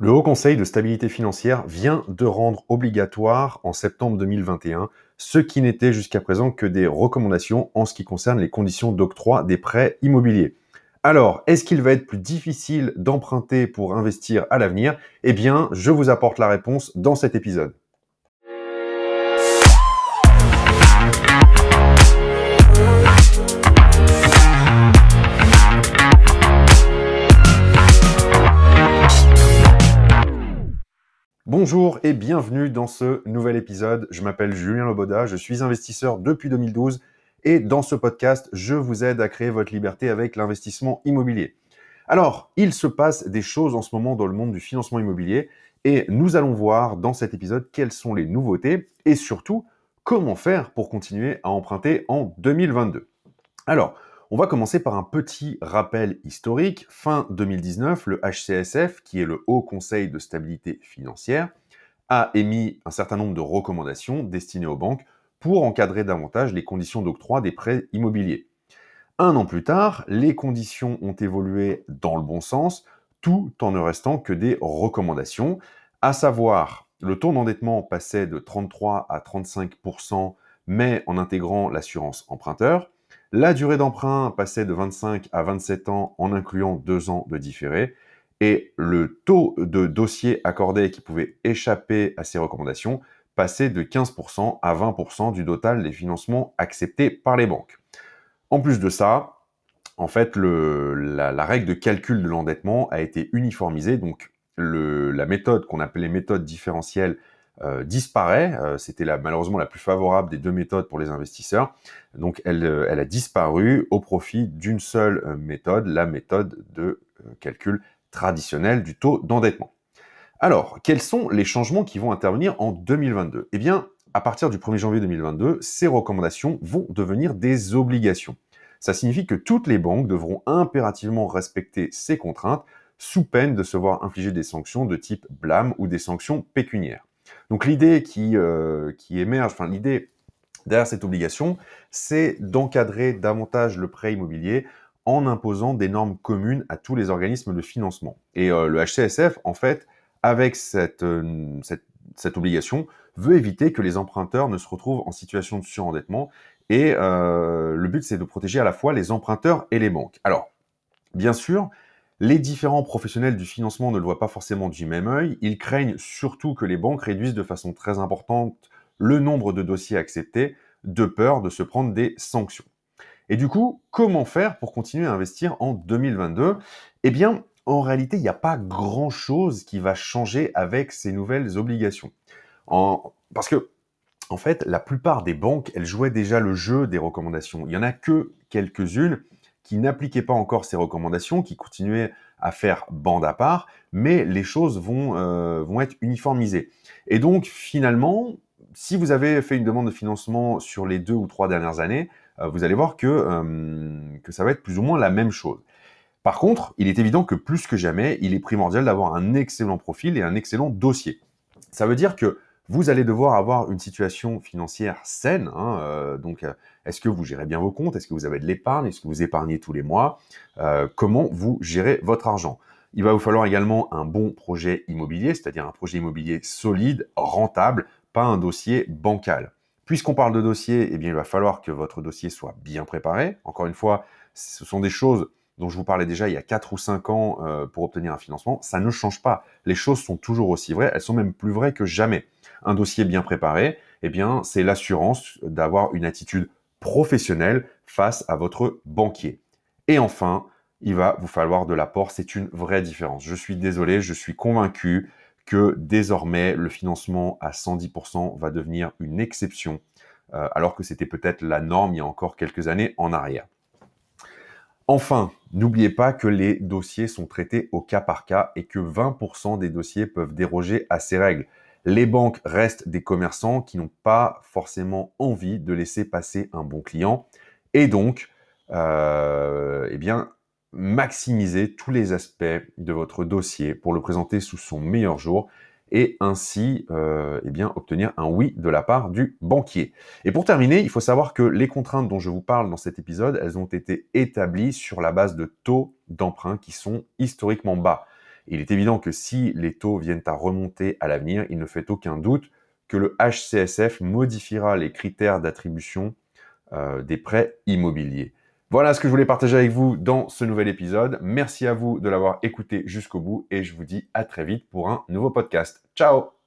Le Haut Conseil de stabilité financière vient de rendre obligatoire en septembre 2021 ce qui n'était jusqu'à présent que des recommandations en ce qui concerne les conditions d'octroi des prêts immobiliers. Alors, est-ce qu'il va être plus difficile d'emprunter pour investir à l'avenir? Eh bien, je vous apporte la réponse dans cet épisode. Bonjour et bienvenue dans ce nouvel épisode. Je m'appelle Julien Loboda, je suis investisseur depuis 2012 et dans ce podcast, je vous aide à créer votre liberté avec l'investissement immobilier. Alors, il se passe des choses en ce moment dans le monde du financement immobilier et nous allons voir dans cet épisode quelles sont les nouveautés et surtout comment faire pour continuer à emprunter en 2022. Alors, on va commencer par un petit rappel historique. Fin 2019, le HCSF, qui est le Haut Conseil de stabilité financière, a émis un certain nombre de recommandations destinées aux banques pour encadrer davantage les conditions d'octroi des prêts immobiliers. Un an plus tard, les conditions ont évolué dans le bon sens, tout en ne restant que des recommandations, à savoir le taux d'endettement passait de 33 à 35% mais en intégrant l'assurance emprunteur, la durée d'emprunt passait de 25 à 27 ans en incluant deux ans de différé. Et le taux de dossiers accordés qui pouvaient échapper à ces recommandations passait de 15% à 20% du total des financements acceptés par les banques. En plus de ça, en fait, la, règle de calcul de l'endettement a été uniformisée. Donc, la méthode qu'on appelait méthode différentielle euh, disparaît. Euh, c'était malheureusement la plus favorable des deux méthodes pour les investisseurs. Donc elle, euh, elle a disparu au profit d'une seule méthode, la méthode de calcul traditionnel du taux d'endettement. Alors, quels sont les changements qui vont intervenir en 2022 Eh bien, à partir du 1er janvier 2022, ces recommandations vont devenir des obligations. Ça signifie que toutes les banques devront impérativement respecter ces contraintes sous peine de se voir infliger des sanctions de type blâme ou des sanctions pécuniaires. Donc l'idée qui, euh, qui émerge, enfin l'idée derrière cette obligation, c'est d'encadrer davantage le prêt immobilier en imposant des normes communes à tous les organismes de financement. Et euh, le HCSF, en fait, avec euh, cette, obligation, veut éviter que les emprunteurs ne se retrouvent en situation de surendettement. Et le but, c'est de protéger à la fois les emprunteurs et les banques. Alors, bien sûr, les différents professionnels du financement ne le voient pas forcément du même œil. Ils craignent surtout que les banques réduisent de façon très importante le nombre de dossiers acceptés, de peur de se prendre des sanctions. Et du coup, comment faire pour continuer à investir en 2022 Eh bien, en réalité, il n'y a pas grand-chose qui va changer avec ces nouvelles obligations. Parce que, en fait, la plupart des banques, elles jouaient déjà le jeu des recommandations. Il n'y en a que quelques-unes qui n'appliquaient pas encore ces recommandations, qui continuaient à faire bande à part, mais les choses vont, euh, vont être uniformisées. Et donc, finalement, si vous avez fait une demande de financement sur les deux ou trois dernières années, euh, vous allez voir que, euh, que ça va être plus ou moins la même chose. Par contre, il est évident que plus que jamais, il est primordial d'avoir un excellent profil et un excellent dossier. Ça veut dire que vous allez devoir avoir une situation financière saine. Hein, euh, donc, euh, est-ce que vous gérez bien vos comptes? Est-ce que vous avez de l'épargne? Est-ce que vous épargnez tous les mois? Euh, Comment vous gérez votre argent? Il va vous falloir également un bon projet immobilier, c'est-à-dire un projet immobilier solide, rentable, pas un dossier bancal. Puisqu'on parle de dossier, eh bien, il va falloir que votre dossier soit bien préparé. Encore une fois, ce sont des choses dont je vous parlais déjà il y a 4 ou 5 ans pour obtenir un financement. Ça ne change pas. Les choses sont toujours aussi vraies. Elles sont même plus vraies que jamais un dossier bien préparé, eh bien, c'est l'assurance d'avoir une attitude professionnelle face à votre banquier. Et enfin, il va vous falloir de l'apport. C'est une vraie différence. Je suis désolé, je suis convaincu que désormais, le financement à 110% va devenir une exception, euh, alors que c'était peut-être la norme il y a encore quelques années en arrière. Enfin, n'oubliez pas que les dossiers sont traités au cas par cas et que 20% des dossiers peuvent déroger à ces règles. Les banques restent des commerçants qui n'ont pas forcément envie de laisser passer un bon client et donc, euh, eh bien, maximiser tous les aspects de votre dossier pour le présenter sous son meilleur jour et ainsi euh, eh obtenir un oui de la part du banquier. Et pour terminer, il faut savoir que les contraintes dont je vous parle dans cet épisode, elles ont été établies sur la base de taux d'emprunt qui sont historiquement bas. il est évident que si les taux viennent à remonter à l'avenir, il ne fait aucun doute que le HCSF modifiera les critères d'attribution euh, des prêts immobiliers. Voilà ce que je voulais partager avec vous dans ce nouvel épisode. Merci à vous de l'avoir écouté jusqu'au bout et je vous dis à très vite pour un nouveau podcast. Ciao